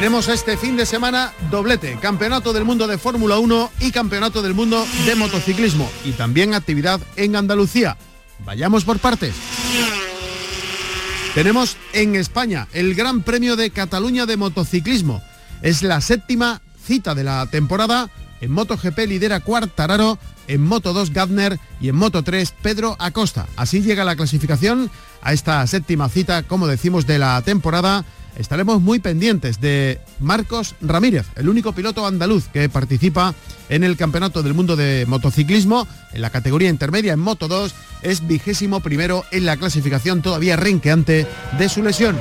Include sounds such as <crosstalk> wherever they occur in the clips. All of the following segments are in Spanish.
Tenemos este fin de semana doblete, Campeonato del Mundo de Fórmula 1 y Campeonato del Mundo de Motociclismo y también actividad en Andalucía. Vayamos por partes. Tenemos en España el Gran Premio de Cataluña de Motociclismo. Es la séptima cita de la temporada. En MotoGP lidera Cuartararo, en Moto 2 Gardner y en Moto 3 Pedro Acosta. Así llega la clasificación a esta séptima cita, como decimos, de la temporada estaremos muy pendientes de Marcos Ramírez, el único piloto andaluz que participa en el Campeonato del Mundo de Motociclismo en la categoría intermedia en Moto 2, es vigésimo primero en la clasificación todavía renqueante de su lesión.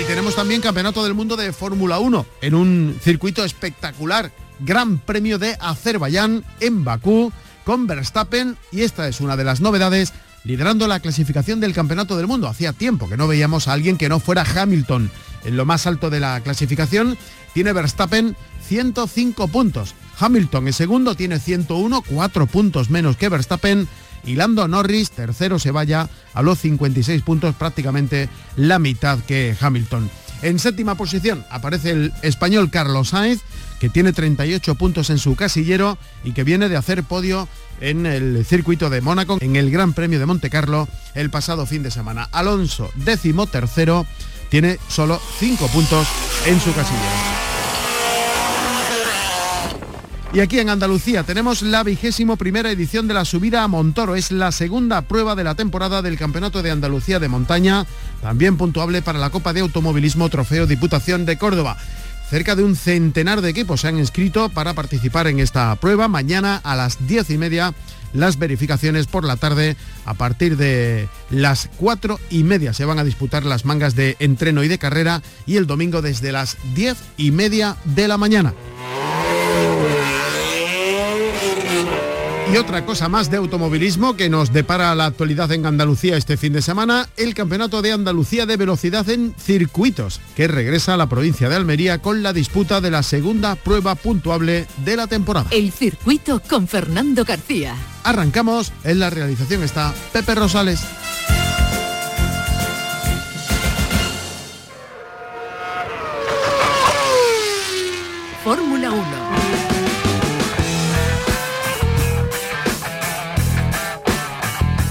Y tenemos también Campeonato del Mundo de Fórmula 1 en un circuito espectacular, Gran Premio de Azerbaiyán en Bakú con Verstappen y esta es una de las novedades liderando la clasificación del Campeonato del Mundo. Hacía tiempo que no veíamos a alguien que no fuera Hamilton. En lo más alto de la clasificación tiene Verstappen 105 puntos. Hamilton en segundo tiene 101, 4 puntos menos que Verstappen. Y Lando Norris, tercero, se vaya a los 56 puntos, prácticamente la mitad que Hamilton. En séptima posición aparece el español Carlos Sainz, que tiene 38 puntos en su casillero y que viene de hacer podio en el circuito de Mónaco, en el Gran Premio de Monte Carlo el pasado fin de semana. Alonso, décimo tercero, tiene solo 5 puntos en su casillero. Y aquí en Andalucía tenemos la vigésimo primera edición de la subida a Montoro. Es la segunda prueba de la temporada del Campeonato de Andalucía de Montaña, también puntuable para la Copa de Automovilismo Trofeo Diputación de Córdoba. Cerca de un centenar de equipos se han inscrito para participar en esta prueba. Mañana a las diez y media las verificaciones por la tarde. A partir de las cuatro y media se van a disputar las mangas de entreno y de carrera y el domingo desde las diez y media de la mañana. Y otra cosa más de automovilismo que nos depara la actualidad en Andalucía este fin de semana, el Campeonato de Andalucía de Velocidad en Circuitos, que regresa a la provincia de Almería con la disputa de la segunda prueba puntuable de la temporada. El circuito con Fernando García. Arrancamos, en la realización está Pepe Rosales.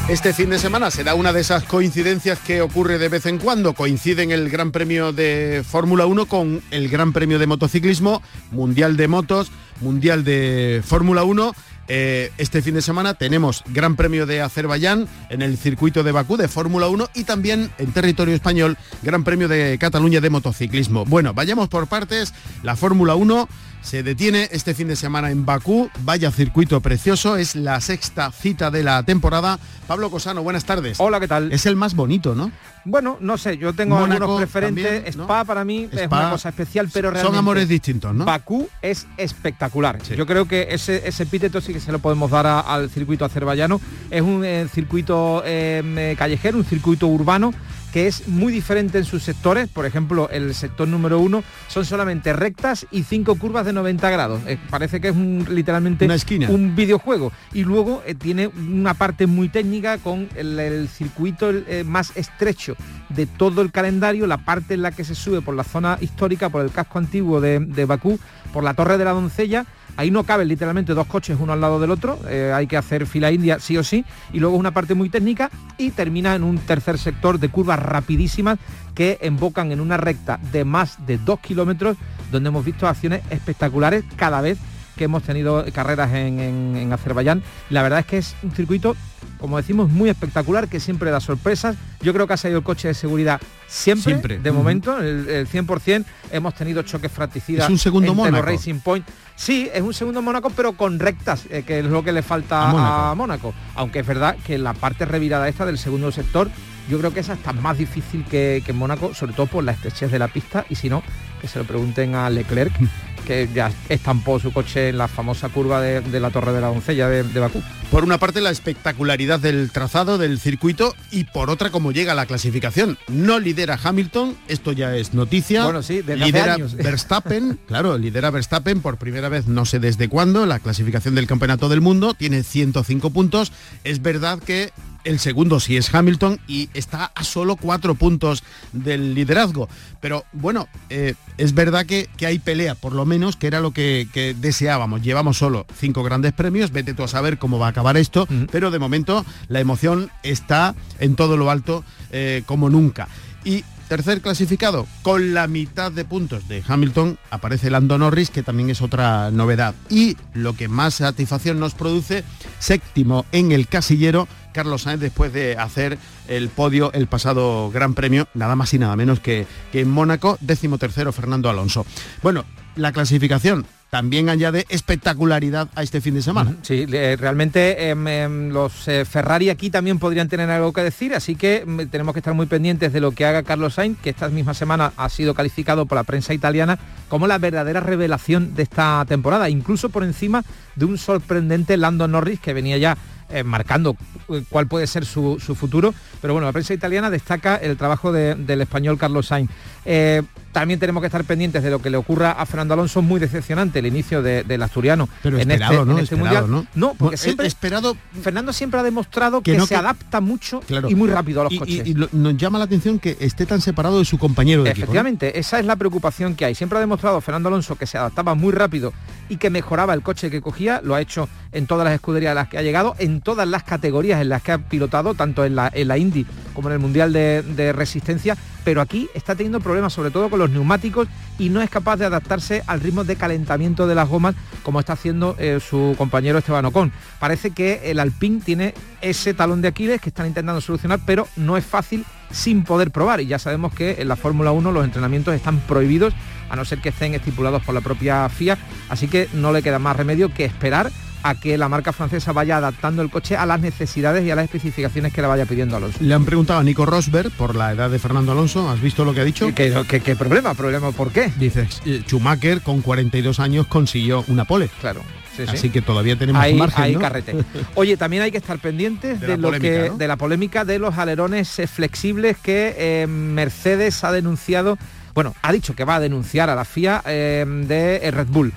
Este fin de semana será una de esas coincidencias que ocurre de vez en cuando. Coinciden el Gran Premio de Fórmula 1 con el Gran Premio de Motociclismo, Mundial de Motos, Mundial de Fórmula 1 eh, este fin de semana tenemos Gran Premio de Azerbaiyán en el circuito de Bakú de Fórmula 1 y también en territorio español Gran Premio de Cataluña de motociclismo. Bueno, vayamos por partes. La Fórmula 1 se detiene este fin de semana en Bakú. Vaya circuito precioso, es la sexta cita de la temporada. Pablo Cosano, buenas tardes. Hola, ¿qué tal? Es el más bonito, ¿no? Bueno, no sé, yo tengo algunos preferentes. Spa para mí es una cosa especial, pero realmente... Son amores distintos, ¿no? Bakú es espectacular. Yo creo que ese, ese epíteto sí que se lo podemos dar al circuito azerbaiyano. Es un eh, circuito eh, callejero, un circuito urbano que es muy diferente en sus sectores. Por ejemplo, el sector número uno son solamente rectas y cinco curvas de 90 grados. Eh, parece que es un, literalmente un videojuego. Y luego tiene una parte muy técnica con el, circuito más estrecho de todo el calendario, la parte en la que se sube por la zona histórica, por el casco antiguo de, Bakú, por la Torre de la Doncella, ahí no caben literalmente dos coches uno al lado del otro, eh, hay que hacer fila india sí o sí, y luego una parte muy técnica y termina en un tercer sector de curvas rapidísimas que embocan en una recta de más de dos kilómetros, donde hemos visto acciones espectaculares cada vez que hemos tenido carreras en, Azerbaiyán. La verdad es que es un circuito, como decimos, muy espectacular, que siempre da sorpresas. Yo creo que ha salido el coche de seguridad siempre, de momento, el, 100%. Hemos tenido choques fratricidas. Es un segundo Mónaco. Racing Point. Sí, es un segundo Mónaco, pero con rectas, eh, que es lo que le falta a Mónaco. Aunque es verdad que la parte revirada esta del segundo sector yo creo que esa está más difícil que, que en Mónaco, sobre todo por la estrechez de la pista y si no, que se lo pregunten a Leclerc, <laughs> que ya estampó su coche en la famosa curva de, la Torre de la Doncella de, Bakú. Por una parte la espectacularidad del trazado del circuito y por otra cómo llega la clasificación. No lidera Hamilton, esto ya es noticia. Bueno, sí, lidera <laughs> Verstappen, claro, lidera Verstappen por primera vez no sé desde cuándo, la clasificación del Campeonato del Mundo, tiene 105 puntos. Es verdad que el segundo sí es Hamilton y está a solo cuatro puntos del liderazgo. Pero bueno, eh, es verdad que, hay pelea, por lo menos, que era lo que, deseábamos. Llevamos solo cinco grandes premios, vete tú a saber cómo va a acabar esto, pero de momento la emoción está en todo lo alto eh, como nunca. Y Tercer clasificado, con la mitad de puntos de Hamilton, aparece Lando Norris, que también es otra novedad. Y lo que más satisfacción nos produce, séptimo en el casillero, Carlos Sainz después de hacer el podio el pasado Gran Premio, nada más y nada menos que, que en Mónaco, décimo tercero Fernando Alonso. Bueno, la clasificación también añade espectacularidad a este fin de semana. Sí, realmente em, em, los eh, Ferrari aquí también podrían tener algo que decir, así que mm, tenemos que estar muy pendientes de lo que haga Carlos Sainz, que esta misma semana ha sido calificado por la prensa italiana como la verdadera revelación de esta temporada, incluso por encima de un sorprendente Lando Norris que venía ya eh, marcando eh, cuál puede ser su, futuro. Pero bueno, la prensa italiana destaca el trabajo del español Carlos Sainz. Eh, también tenemos que estar pendientes de lo que le ocurra a Fernando Alonso, muy decepcionante el inicio del asturiano Pero en este, ¿no? Este mundial. ¿no? porque siempre esperado. Fernando siempre ha demostrado que, se adapta mucho y muy rápido a los coches. Y, nos llama la atención que esté tan separado de su compañero de Efectivamente, esa es la preocupación que hay. Siempre ha demostrado Fernando Alonso que se adaptaba muy rápido y que mejoraba el coche que cogía, lo ha hecho en todas las escuderías a las que ha llegado, en todas las categorías en las que ha pilotado, tanto en la, en la Indy como en el Mundial de, Resistencia, pero aquí está teniendo problemas sobre todo con los neumáticos y no es capaz de adaptarse al ritmo de calentamiento de las gomas como está haciendo eh, su compañero Esteban Ocon. Parece que el Alpine tiene ese talón de Aquiles que están intentando solucionar, pero no es fácil sin poder probar y ya sabemos que en la Fórmula 1 los entrenamientos están prohibidos a no ser que estén estipulados por la propia FIA, así que no le queda más remedio que esperar a que la marca francesa vaya adaptando el coche a las necesidades y a las especificaciones que le vaya pidiendo Alonso. Le han preguntado a Nico Rosberg por la edad de Fernando Alonso, ¿has visto lo que ha dicho? ¿Qué, problema? ¿Problema por qué? Dice, eh, Schumacher con 42 años consiguió una pole. Claro. Así que todavía tenemos margen, hay carrete. <laughs> Oye, también hay que estar pendientes de, lo que de la polémica de los alerones flexibles que eh, Mercedes ha denunciado bueno, ha dicho que va a denunciar a la FIA eh, de eh, Red Bull.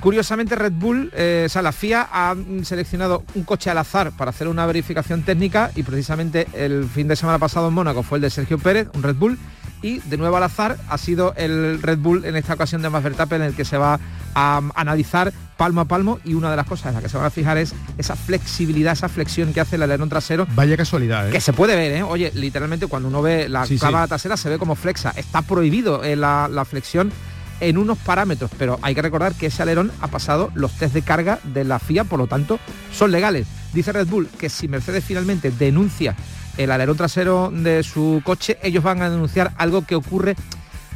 Curiosamente Red Bull, eh, o sea, la FIA ha seleccionado un coche al azar para hacer una verificación técnica y precisamente el fin de semana pasado en Mónaco fue el de Sergio Pérez, un Red Bull, y de nuevo al azar ha sido el Red Bull en esta ocasión de Max Verstappen en el que se va a analizar palmo a palmo y una de las cosas en las que se van a fijar es esa flexibilidad, esa flexión que hace el alerón trasero. Vaya casualidad, ¿eh? Que se puede ver, ¿eh? Oye, literalmente cuando uno ve la sí, trasera se ve como flexa. Está prohibido eh, la, la flexión en unos parámetros, pero hay que recordar que ese alerón ha pasado los test de carga de la FIA, por lo tanto son legales. Dice Red Bull que si Mercedes finalmente denuncia el alerón trasero de su coche, ellos van a denunciar algo que ocurre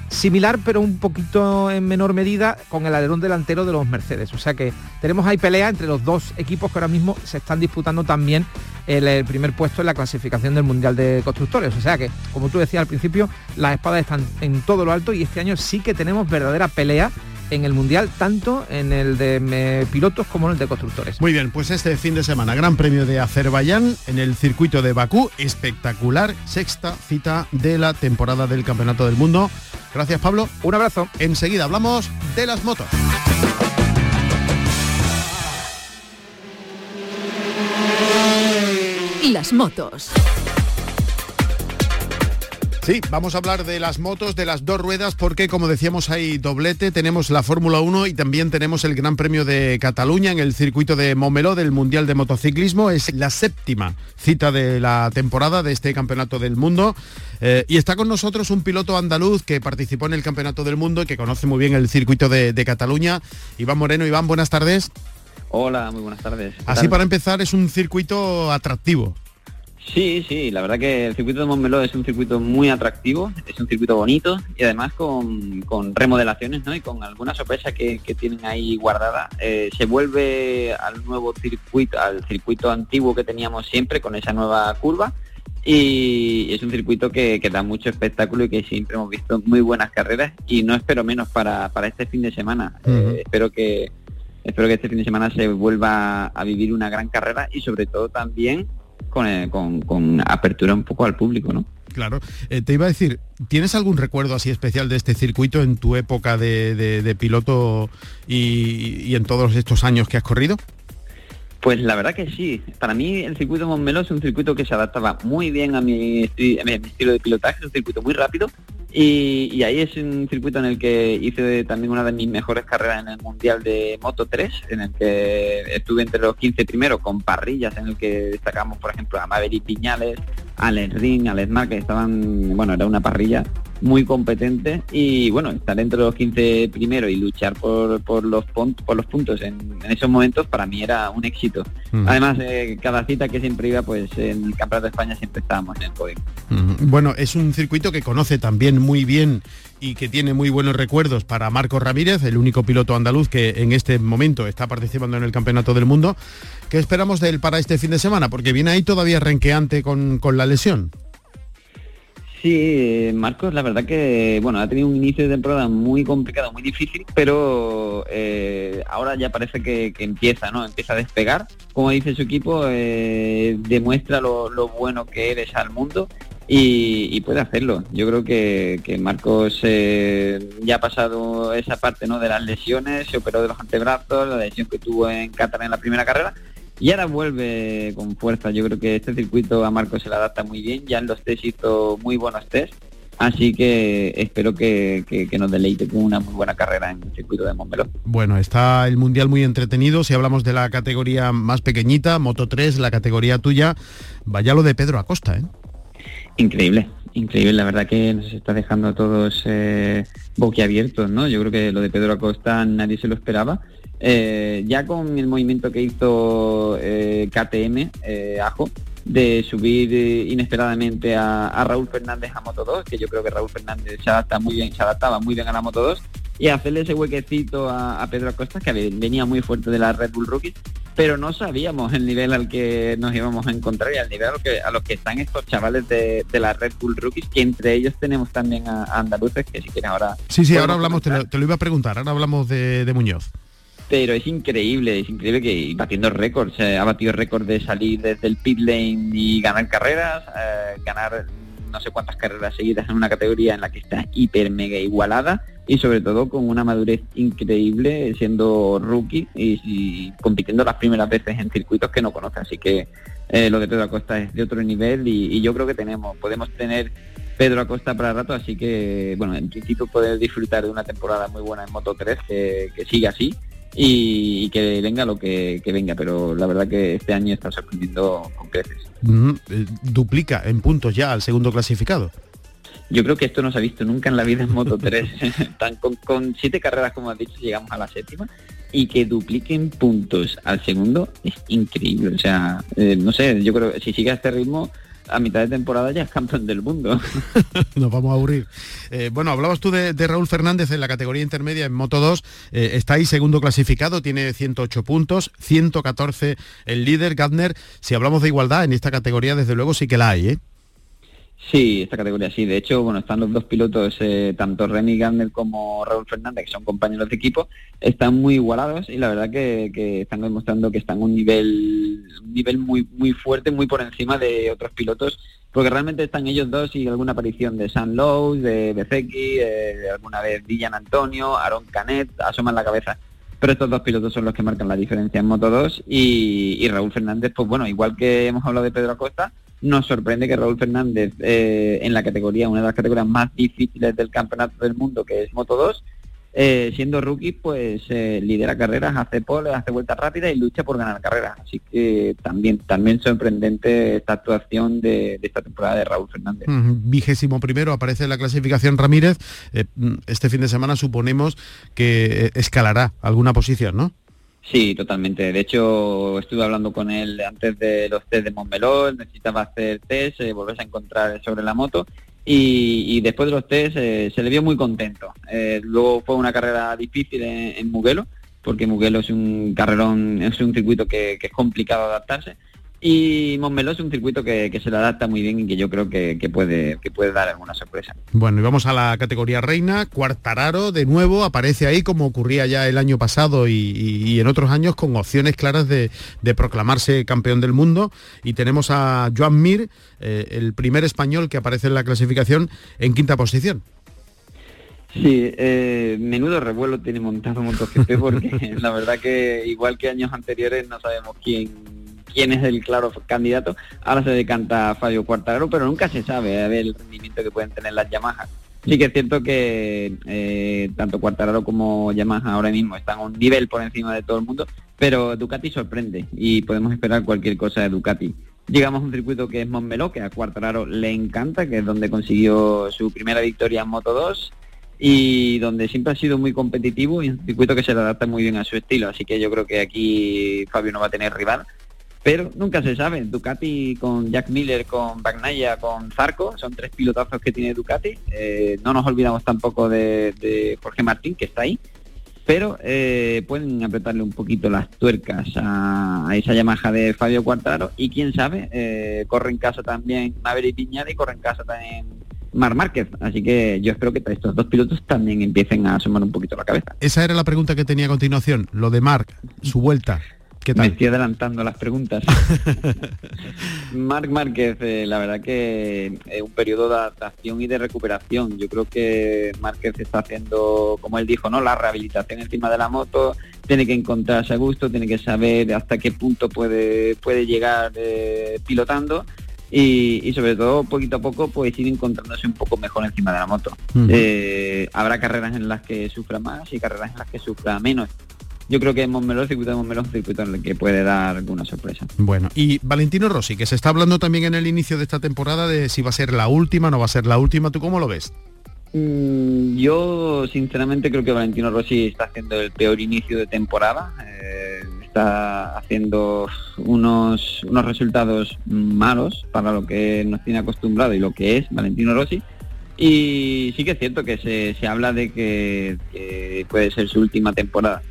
similar pero un poquito en menor medida con el alerón delantero de los Mercedes. O sea que tenemos ahí pelea entre los dos equipos que ahora mismo se están disputando también el, primer puesto en la clasificación del Mundial de Constructores. O sea que, como tú decías al principio, las espadas están en todo lo alto y este año sí que tenemos verdadera pelea en el Mundial, tanto en el de pilotos como en el de constructores. Muy bien, pues este fin de semana, Gran Premio de Azerbaiyán en el circuito de Bakú, espectacular, sexta cita de la temporada del Campeonato del Mundo. Gracias Pablo. Un abrazo. Enseguida hablamos de las motos. Las motos. Sí, vamos a hablar de las motos, de las dos ruedas, porque como decíamos hay doblete, tenemos la Fórmula 1 y también tenemos el Gran Premio de Cataluña en el circuito de Momeló del Mundial de Motociclismo. Es la séptima cita de la temporada de este Campeonato del Mundo. Eh, y está con nosotros un piloto andaluz que participó en el Campeonato del Mundo y que conoce muy bien el circuito de, de Cataluña. Iván Moreno, Iván, buenas tardes. Hola, muy buenas tardes. Así para empezar es un circuito atractivo. Sí, sí, la verdad que el circuito de Montmeló es un circuito muy atractivo, es un circuito bonito y además con, remodelaciones ¿no? y con alguna sorpresa que, tienen ahí guardada. Eh, se vuelve al nuevo circuito, al circuito antiguo que teníamos siempre con esa nueva curva y es un circuito que, da mucho espectáculo y que siempre hemos visto muy buenas carreras y no espero menos para, este fin de semana. Eh, espero que espero que este fin de semana se vuelva a vivir una gran carrera y sobre todo también con, eh, con, apertura un poco al público, ¿no? Claro. Eh, te iba a decir, ¿tienes algún recuerdo así especial de este circuito en tu época de, piloto y, en todos estos años que has corrido? Pues la verdad que sí. Para mí el circuito Montmeló es un circuito que se adaptaba muy bien a mi, estilo de pilotaje, es un circuito muy rápido y, ahí es un circuito en el que hice también una de mis mejores carreras en el Mundial de Moto 3, en el que estuve entre los 15 primeros con parrillas, en el que destacamos, por ejemplo, a Maverick Piñales, Alex Ring, Alex Mar, que estaban, bueno, era una parrilla muy competente y bueno, estar entre los 15 primero y luchar por, por, los, por los puntos en, esos momentos para mí era un éxito. Además, eh, cada cita que siempre iba, pues en el Campeonato de España siempre estábamos en el podio. Bueno, es un circuito que conoce también muy bien y que tiene muy buenos recuerdos para Marco Ramírez, el único piloto andaluz que en este momento está participando en el Campeonato del Mundo. ¿Qué esperamos de él para este fin de semana? Porque viene ahí todavía renqueante con, con la lesión. Sí, Marcos, la verdad que bueno ha tenido un inicio de temporada muy complicado, muy difícil, pero eh, ahora ya parece que, empieza, ¿no? Empieza a despegar. Como dice su equipo, eh, demuestra lo, bueno que eres al mundo y, puede hacerlo. Yo creo que, Marcos eh, ya ha pasado esa parte ¿no? de las lesiones, se operó de los antebrazos, la lesión que tuvo en Qatar en la primera carrera y ahora vuelve con fuerza. Yo creo que este circuito a Marco se le adapta muy bien. Ya en los test hizo muy buenos test. Así que espero que, nos deleite con una muy buena carrera en el circuito de Montmeló. Bueno, está el Mundial muy entretenido. Si hablamos de la categoría más pequeñita, Moto 3, la categoría tuya, vaya lo de Pedro Acosta, ¿eh? Increíble, increíble. La verdad que nos está dejando a todos eh, boquiabiertos, ¿no? Yo creo que lo de Pedro Acosta nadie se lo esperaba eh, ya con el movimiento que hizo eh, KTM, Ajo, de subir inesperadamente a, Raúl Fernández a Moto 2, que yo creo que Raúl Fernández se adapta muy bien, se adaptaba muy bien a la Moto 2, y hacerle ese huequecito a, Pedro Acosta, que venía muy fuerte de la Red Bull Rookies, pero no sabíamos el nivel al que nos íbamos a encontrar y al nivel a lo que, a los que están estos chavales de, la Red Bull Rookies, que entre ellos tenemos también a, andaluces, que si quieren ahora... Sí, sí, ahora hablamos, te lo, iba a preguntar, ahora hablamos de Muñoz. Pero es increíble, es increíble que batiendo récords, ha batido récord de salir desde el pit lane y ganar carreras, eh, ganar no sé cuántas carreras seguidas en una categoría en la que está hiper mega igualada y sobre todo con una madurez increíble siendo rookie y, compitiendo las primeras veces en circuitos que no conoce. Así que eh, lo de Pedro Acosta es de otro nivel y, yo creo que tenemos, podemos tener Pedro Acosta para rato, así que bueno, en principio poder disfrutar de una temporada muy buena en Moto 3 que, que siga así y, que venga lo que, venga, pero la verdad que este año está sorprendiendo con creces. Eh, duplica en puntos ya al segundo clasificado. Yo creo que esto no se ha visto nunca en la vida en Moto <laughs> 3. <laughs> Tan, con, siete carreras, como has dicho, llegamos a la séptima y que dupliquen puntos al segundo es increíble. O sea, eh, no sé, yo creo que si sigue a este ritmo, a mitad de temporada ya es campeón del mundo. <laughs> Nos vamos a aburrir. Eh, bueno, hablabas tú de, Raúl Fernández en la categoría intermedia en Moto 2. Eh, está ahí segundo clasificado, tiene 108 puntos, 114 el líder, Gardner. Si hablamos de igualdad en esta categoría, desde luego sí que la hay, ¿eh? Sí, esta categoría sí. De hecho, bueno, están los dos pilotos, eh, tanto Remy Gardner como Raúl Fernández, que son compañeros de equipo, están muy igualados y la verdad que, están demostrando que están a un nivel, un nivel muy, muy fuerte, muy por encima de otros pilotos, porque realmente están ellos dos y alguna aparición de San Lowe, de Bezeki, de alguna vez Villan Antonio, Aaron Canet, asoman la cabeza. Pero estos dos pilotos son los que marcan la diferencia en Moto 2 y, y Raúl Fernández, pues bueno, igual que hemos hablado de Pedro Acosta, nos sorprende que Raúl Fernández eh, en la categoría, una de las categorías más difíciles del campeonato del mundo, que es Moto 2, eh, siendo rookie, pues eh, lidera carreras, hace pole, hace vueltas rápidas y lucha por ganar carreras. Así que también, también sorprendente esta actuación de, esta temporada de Raúl Fernández. Vigésimo primero aparece en la clasificación Ramírez. este fin de semana suponemos que escalará alguna posición, ¿no? Sí, totalmente. De hecho, estuve hablando con él antes de los test de Montmeló, necesitaba hacer test, eh, volverse a encontrar sobre la moto y, después de los test eh, se le vio muy contento. Eh, luego fue una carrera difícil en, Mugello, porque Mugello es un carrerón, es un circuito que, es complicado adaptarse, Y Montmeló es un circuito que, se le adapta muy bien y que yo creo que, puede, que puede dar alguna sorpresa. Bueno, y vamos a la categoría reina. Cuartararo de nuevo aparece ahí como ocurría ya el año pasado y, en otros años con opciones claras de, proclamarse campeón del mundo. Y tenemos a Joan Mir, eh, el primer español que aparece en la clasificación en quinta posición. Sí, eh, menudo revuelo tiene montado MotoGP porque <laughs> la verdad que igual que años anteriores no sabemos quién quién es el claro candidato. Ahora se decanta Fabio Cuartararo, pero nunca se sabe a ver el rendimiento que pueden tener las Yamaha. Sí que es cierto que eh, tanto Cuartararo como Yamaha ahora mismo están a un nivel por encima de todo el mundo, pero Ducati sorprende y podemos esperar cualquier cosa de Ducati. Llegamos a un circuito que es Montmeló, que a Cuartararo le encanta, que es donde consiguió su primera victoria en Moto 2 y donde siempre ha sido muy competitivo y un circuito que se le adapta muy bien a su estilo. Así que yo creo que aquí Fabio no va a tener rival pero nunca se sabe. Ducati con Jack Miller, con Bagnaia, con Zarco, son tres pilotazos que tiene Ducati. Eh, no nos olvidamos tampoco de, Jorge Martín, que está ahí, pero eh, pueden apretarle un poquito las tuercas a, esa Yamaha de Fabio Cuartaro y quién sabe, eh, corre en casa también Maverick Piñada y corre en casa también Mar Márquez. Así que yo espero que estos dos pilotos también empiecen a asomar un poquito la cabeza. Esa era la pregunta que tenía a continuación, lo de Marc, su vuelta. Me estoy adelantando las preguntas. <laughs> Marc Márquez, eh, la verdad que es un periodo de adaptación y de recuperación. Yo creo que Márquez está haciendo, como él dijo, ¿no? La rehabilitación encima de la moto, tiene que encontrarse a gusto, tiene que saber hasta qué punto puede, puede llegar eh, pilotando. Y, sobre todo poquito a poco pues ir encontrándose un poco mejor encima de la moto. Eh, habrá carreras en las que sufra más y carreras en las que sufra menos yo creo que Montmeló, el circuito de Montmeló es un circuito en el que puede dar alguna sorpresa. Bueno, y Valentino Rossi, que se está hablando también en el inicio de esta temporada de si va a ser la última, no va a ser la última, ¿tú cómo lo ves? Mm, yo sinceramente creo que Valentino Rossi está haciendo el peor inicio de temporada. Eh, está haciendo unos, unos resultados malos para lo que nos tiene acostumbrado y lo que es Valentino Rossi. Y sí que es cierto que se, se habla de que puede ser su última temporada.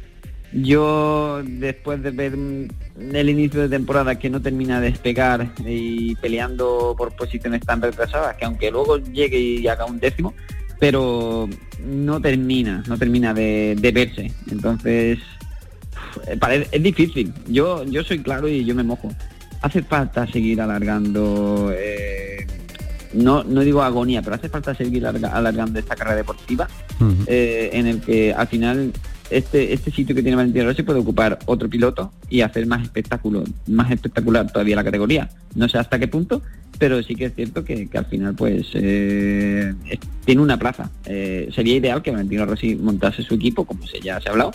Yo, después de ver el inicio de temporada que no termina de despegar y peleando por posiciones tan retrasadas, que aunque luego llegue y haga un décimo, pero no termina, no termina de, verse. Entonces, es difícil. Yo, yo soy claro y yo me mojo. Hace falta seguir alargando, eh, no, no digo agonía, pero hace falta seguir alargando esta carrera deportiva eh, en el que al final este, este sitio que tiene Valentino Rossi puede ocupar otro piloto y hacer más espectáculo, más espectacular todavía la categoría. No sé hasta qué punto, pero sí que es cierto que, al final pues eh, tiene una plaza. Eh, sería ideal que Valentino Rossi montase su equipo, como se, ya se ha hablado,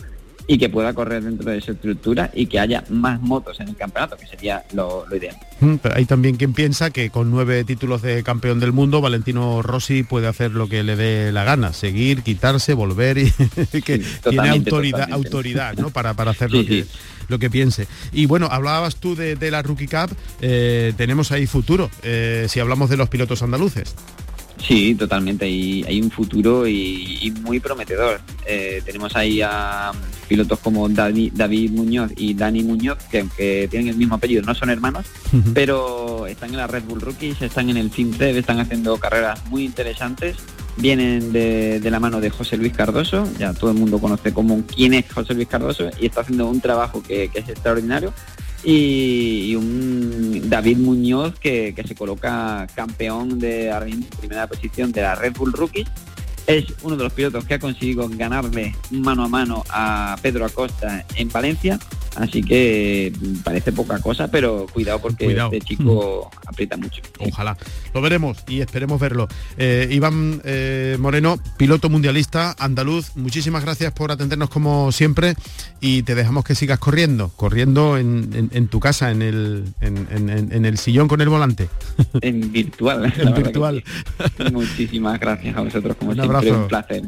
y que pueda correr dentro de esa estructura y que haya más motos en el campeonato, que sería lo, ideal. Mm, pero hay también quien piensa que con nueve títulos de campeón del mundo, Valentino Rossi puede hacer lo que le dé la gana, seguir, quitarse, volver y <laughs> que tiene autoridad, autoridad ¿no? para, para hacer lo, que, lo que piense. Y bueno, hablabas tú de, la Rookie Cup, eh, tenemos ahí futuro, eh, si hablamos de los pilotos andaluces. Sí, totalmente. Hay, hay un futuro y, muy prometedor. Eh, tenemos ahí a pilotos como David, Muñoz y Dani Muñoz, que aunque tienen el mismo apellido, no son hermanos, pero están en la Red Bull Rookies, están en el Team están haciendo carreras muy interesantes. Vienen de, la mano de José Luis Cardoso, ya todo el mundo conoce como quién es José Luis Cardoso, y está haciendo un trabajo que, que es extraordinario y, un David Muñoz que, se coloca campeón de primera posición de la Red Bull Rookie. Es uno de los pilotos que ha conseguido ganarle mano a mano a Pedro Acosta en Valencia Así que mm, parece poca cosa, pero cuidado porque este chico mm. <laughs> aprieta mucho. Ojalá. Lo veremos y esperemos verlo. Eh, Iván eh, Moreno, piloto mundialista andaluz, muchísimas gracias por atendernos como siempre y te dejamos que sigas corriendo, corriendo en, tu casa, en el, en, el sillón con el volante. <laughs> En virtual. en virtual. Muchísimas gracias a vosotros como siempre. Un placer.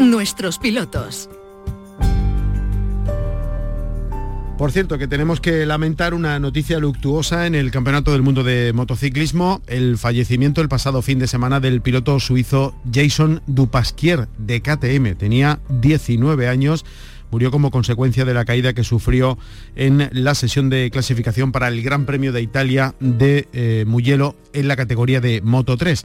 Nuestros pilotos. Por cierto, que tenemos que lamentar una noticia luctuosa en el Campeonato del Mundo de Motociclismo, el fallecimiento el pasado fin de semana del piloto suizo Jason Dupasquier de KTM. Tenía 19 años murió como consecuencia de la caída que sufrió en la sesión de clasificación para el Gran Premio de Italia de eh, Mugello en la categoría de Moto 3.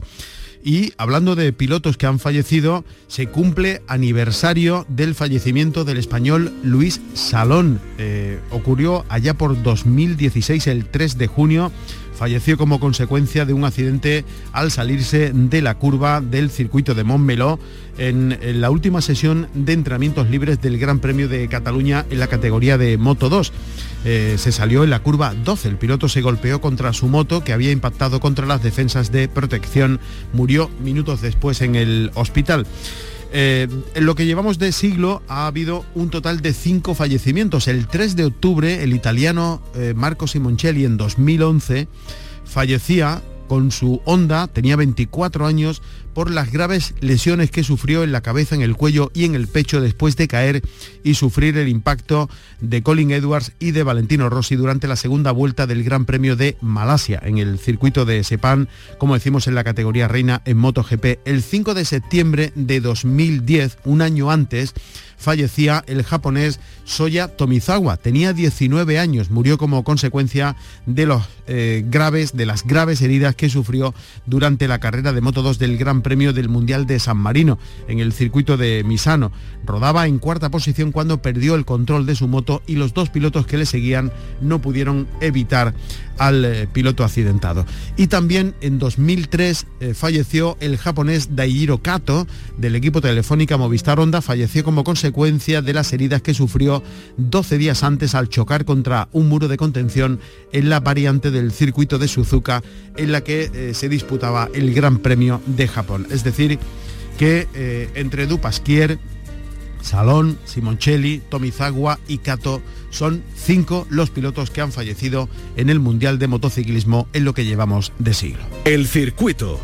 Y hablando de pilotos que han fallecido, se cumple aniversario del fallecimiento del español Luis Salón. Eh, ocurrió allá por 2016, el 3 de junio falleció como consecuencia de un accidente al salirse de la curva del circuito de Montmeló en, la última sesión de entrenamientos libres del Gran Premio de Cataluña en la categoría de Moto 2. Eh, se salió en la curva 12. El piloto se golpeó contra su moto que había impactado contra las defensas de protección. Murió minutos después en el hospital. Eh, en lo que llevamos de siglo ha habido un total de cinco fallecimientos. El 3 de octubre, el italiano eh, Marco Simoncelli en 2011 fallecía con su Honda, tenía 24 años, por las graves lesiones que sufrió en la cabeza, en el cuello y en el pecho después de caer y sufrir el impacto de Colin Edwards y de Valentino Rossi durante la segunda vuelta del Gran Premio de Malasia en el circuito de Sepang, como decimos en la categoría reina en MotoGP. El 5 de septiembre de 2010, un año antes, fallecía el japonés Soya Tomizawa. Tenía 19 años, murió como consecuencia de los eh, graves, de las graves heridas que sufrió durante la carrera de Moto 2 del Gran Premio del Mundial de San Marino en el circuito de Misano. Rodaba en cuarta posición cuando perdió el control de su moto y los dos pilotos que le seguían no pudieron evitar al eh, piloto accidentado. Y también en 2003 eh, falleció el japonés Daijiro Kato del equipo telefónica Movistar Honda, falleció como consecuencia de las heridas que sufrió 12 días antes al chocar contra un muro de contención en la variante del circuito de Suzuka en la que eh, se disputaba el Gran Premio de Japón. Es decir, que entre Dupasquier, Salón, Simoncelli, Tomizawa y Kato son cinco los pilotos que han fallecido en el Mundial de Motociclismo en lo que llevamos de siglo. El circuito.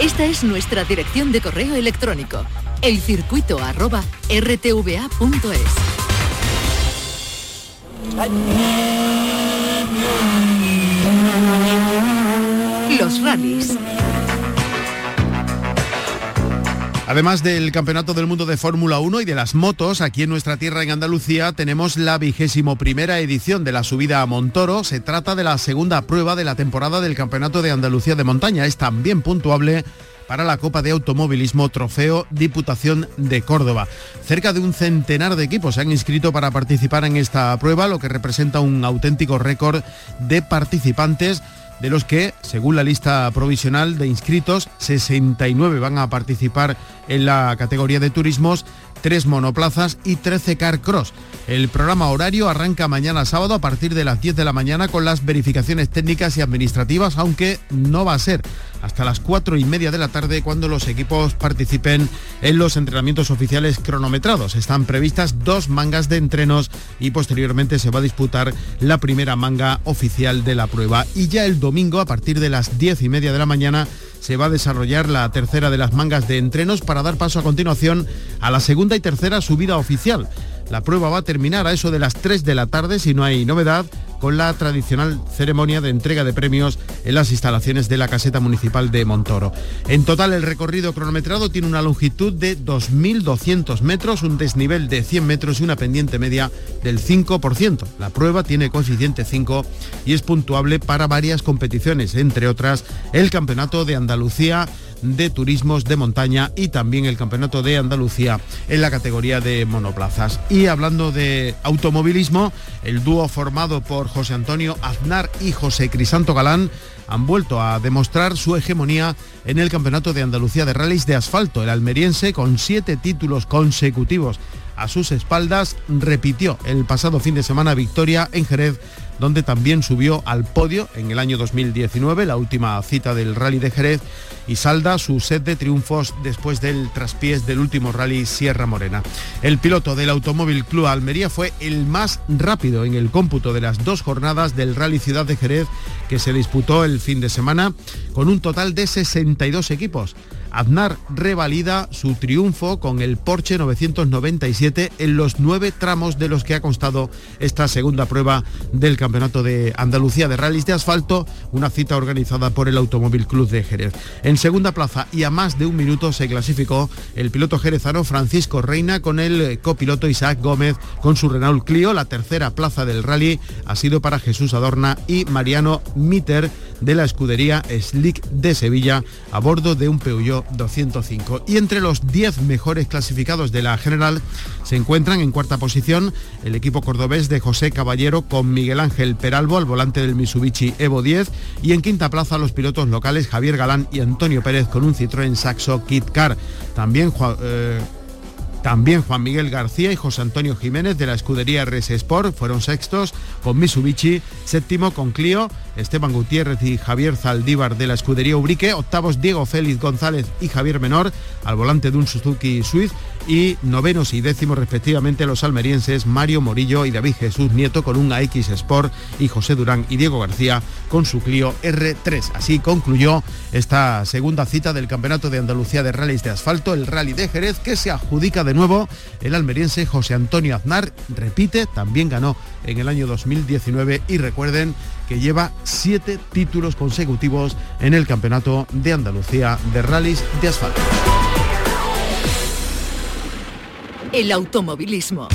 Esta es nuestra dirección de correo electrónico, elcircuito@rtva.es. Los rallies. Además del Campeonato del Mundo de Fórmula 1 y de las motos, aquí en nuestra tierra en Andalucía tenemos la vigésimo primera edición de la subida a Montoro. Se trata de la segunda prueba de la temporada del Campeonato de Andalucía de Montaña. Es también puntuable para la Copa de Automovilismo Trofeo Diputación de Córdoba. Cerca de un centenar de equipos se han inscrito para participar en esta prueba, lo que representa un auténtico récord de participantes de los que, según la lista provisional de inscritos, 69 van a participar en la categoría de turismos, 3 monoplazas y 13 car cross. El programa horario arranca mañana sábado a partir de las 10 de la mañana con las verificaciones técnicas y administrativas, aunque no va a ser hasta las 4 y media de la tarde cuando los equipos participen en los entrenamientos oficiales cronometrados. Están previstas dos mangas de entrenos y posteriormente se va a disputar la primera manga oficial de la prueba. Y ya el domingo, a partir de las 10 y media de la mañana, se va a desarrollar la tercera de las mangas de entrenos para dar paso a continuación a la segunda y tercera subida oficial. La prueba va a terminar a eso de las 3 de la tarde si no hay novedad con la tradicional ceremonia de entrega de premios en las instalaciones de la caseta municipal de Montoro. En total el recorrido cronometrado tiene una longitud de 2.200 metros, un desnivel de 100 metros y una pendiente media del 5%. La prueba tiene coeficiente 5 y es puntuable para varias competiciones, entre otras el Campeonato de Andalucía de turismos de montaña y también el Campeonato de Andalucía en la categoría de monoplazas. Y hablando de automovilismo, el dúo formado por José Antonio Aznar y José Crisanto Galán han vuelto a demostrar su hegemonía en el Campeonato de Andalucía de Rallys de Asfalto. El almeriense, con siete títulos consecutivos a sus espaldas, repitió el pasado fin de semana victoria en Jerez donde también subió al podio en el año 2019, la última cita del Rally de Jerez, y salda su set de triunfos después del traspiés del último Rally Sierra Morena. El piloto del Automóvil Club Almería fue el más rápido en el cómputo de las dos jornadas del Rally Ciudad de Jerez que se disputó el fin de semana con un total de 62 equipos. Aznar revalida su triunfo con el Porsche 997 en los nueve tramos de los que ha constado esta segunda prueba del Campeonato de Andalucía de Rallys de Asfalto, una cita organizada por el Automóvil Club de Jerez. En segunda plaza y a más de un minuto se clasificó el piloto jerezano Francisco Reina con el copiloto Isaac Gómez con su Renault Clio. La tercera plaza del rally ha sido para Jesús Adorna y Mariano Mitter de la escudería Slick de Sevilla a bordo de un Peugeot 205. Y entre los 10 mejores clasificados de la general se encuentran en cuarta posición el equipo cordobés de José Caballero con Miguel Ángel Peralbo al volante del Mitsubishi Evo 10 y en quinta plaza los pilotos locales Javier Galán y Antonio Pérez con un Citroën Saxo Kit Car. También eh, también Juan Miguel García y José Antonio Jiménez de la escudería RS Sport fueron sextos con Mitsubishi, séptimo con Clio, Esteban Gutiérrez y Javier Zaldívar de la escudería Ubrique, octavos Diego Félix González y Javier Menor al volante de un Suzuki Swift y novenos y décimos respectivamente los almerienses Mario Morillo y David Jesús Nieto con un AX Sport y José Durán y Diego García con su Clio R3. Así concluyó esta segunda cita del Campeonato de Andalucía de Rallys de Asfalto, el Rally de Jerez, que se adjudica de nuevo el almeriense José Antonio Aznar. Repite, también ganó en el año 2019 y recuerden que lleva siete títulos consecutivos en el Campeonato de Andalucía de Rallys de Asfalto el automovilismo.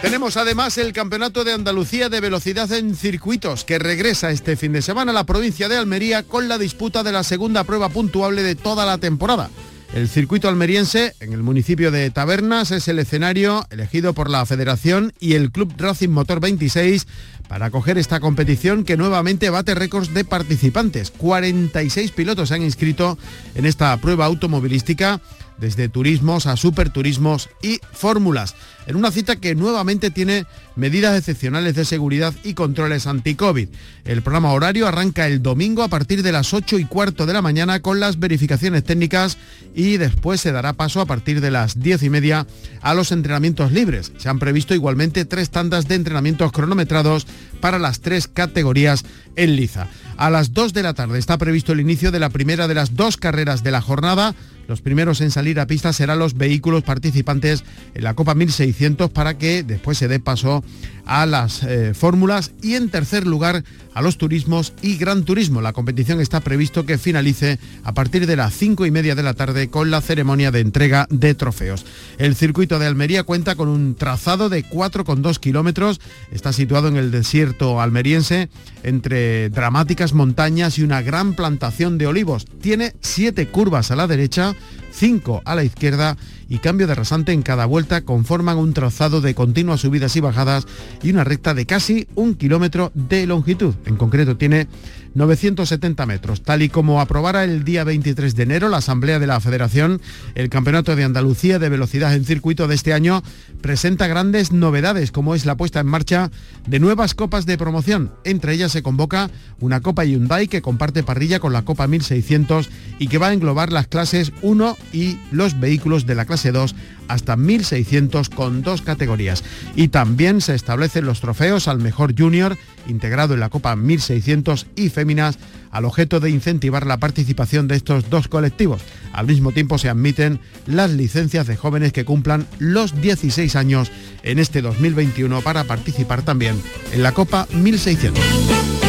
Tenemos además el Campeonato de Andalucía de Velocidad en Circuitos, que regresa este fin de semana a la provincia de Almería con la disputa de la segunda prueba puntuable de toda la temporada. El circuito almeriense en el municipio de Tabernas es el escenario elegido por la Federación y el Club Racing Motor 26 para acoger esta competición que nuevamente bate récords de participantes. 46 pilotos se han inscrito en esta prueba automovilística desde turismos a superturismos y fórmulas, en una cita que nuevamente tiene medidas excepcionales de seguridad y controles anti-COVID. El programa horario arranca el domingo a partir de las 8 y cuarto de la mañana con las verificaciones técnicas y después se dará paso a partir de las 10 y media a los entrenamientos libres. Se han previsto igualmente tres tandas de entrenamientos cronometrados para las tres categorías en liza. A las 2 de la tarde está previsto el inicio de la primera de las dos carreras de la jornada los primeros en salir a pista serán los vehículos participantes en la Copa 1600 para que después se dé paso a las eh, fórmulas y en tercer lugar a los turismos y gran turismo. La competición está previsto que finalice a partir de las cinco y media de la tarde con la ceremonia de entrega de trofeos. El circuito de Almería cuenta con un trazado de 4,2 kilómetros. Está situado en el desierto almeriense entre dramáticas montañas y una gran plantación de olivos. Tiene siete curvas a la derecha 5 a la izquierda y cambio de rasante en cada vuelta conforman un trazado de continuas subidas y bajadas y una recta de casi un kilómetro de longitud. En concreto tiene 970 metros. Tal y como aprobara el día 23 de enero la Asamblea de la Federación, el Campeonato de Andalucía de Velocidad en Circuito de este año presenta grandes novedades, como es la puesta en marcha de nuevas copas de promoción. Entre ellas se convoca una Copa Hyundai que comparte parrilla con la Copa 1600 y que va a englobar las clases 1 y los vehículos de la clase 2 hasta 1600 con dos categorías. Y también se establecen los trofeos al mejor junior integrado en la Copa 1600 y Féminas al objeto de incentivar la participación de estos dos colectivos. Al mismo tiempo se admiten las licencias de jóvenes que cumplan los 16 años en este 2021 para participar también en la Copa 1600.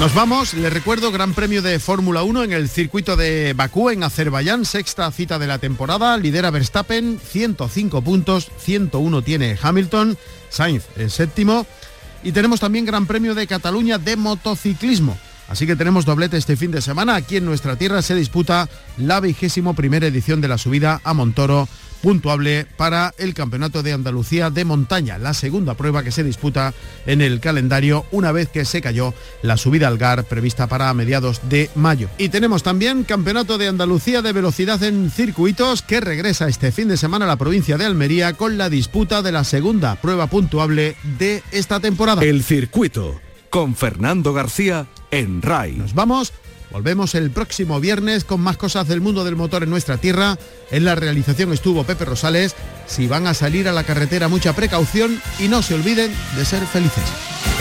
Nos vamos, les recuerdo, Gran Premio de Fórmula 1 en el circuito de Bakú, en Azerbaiyán, sexta cita de la temporada, lidera Verstappen, 105 puntos, 101 tiene Hamilton, Sainz el séptimo, y tenemos también Gran Premio de Cataluña de motociclismo. Así que tenemos doblete este fin de semana. Aquí en nuestra tierra se disputa la vigésimo primera edición de la subida a Montoro puntuable para el Campeonato de Andalucía de Montaña, la segunda prueba que se disputa en el calendario una vez que se cayó la subida al GAR prevista para mediados de mayo. Y tenemos también Campeonato de Andalucía de Velocidad en Circuitos que regresa este fin de semana a la provincia de Almería con la disputa de la segunda prueba puntuable de esta temporada. El circuito con Fernando García en RAI. Nos vamos Volvemos el próximo viernes con más cosas del mundo del motor en nuestra tierra. En la realización estuvo Pepe Rosales. Si van a salir a la carretera, mucha precaución y no se olviden de ser felices.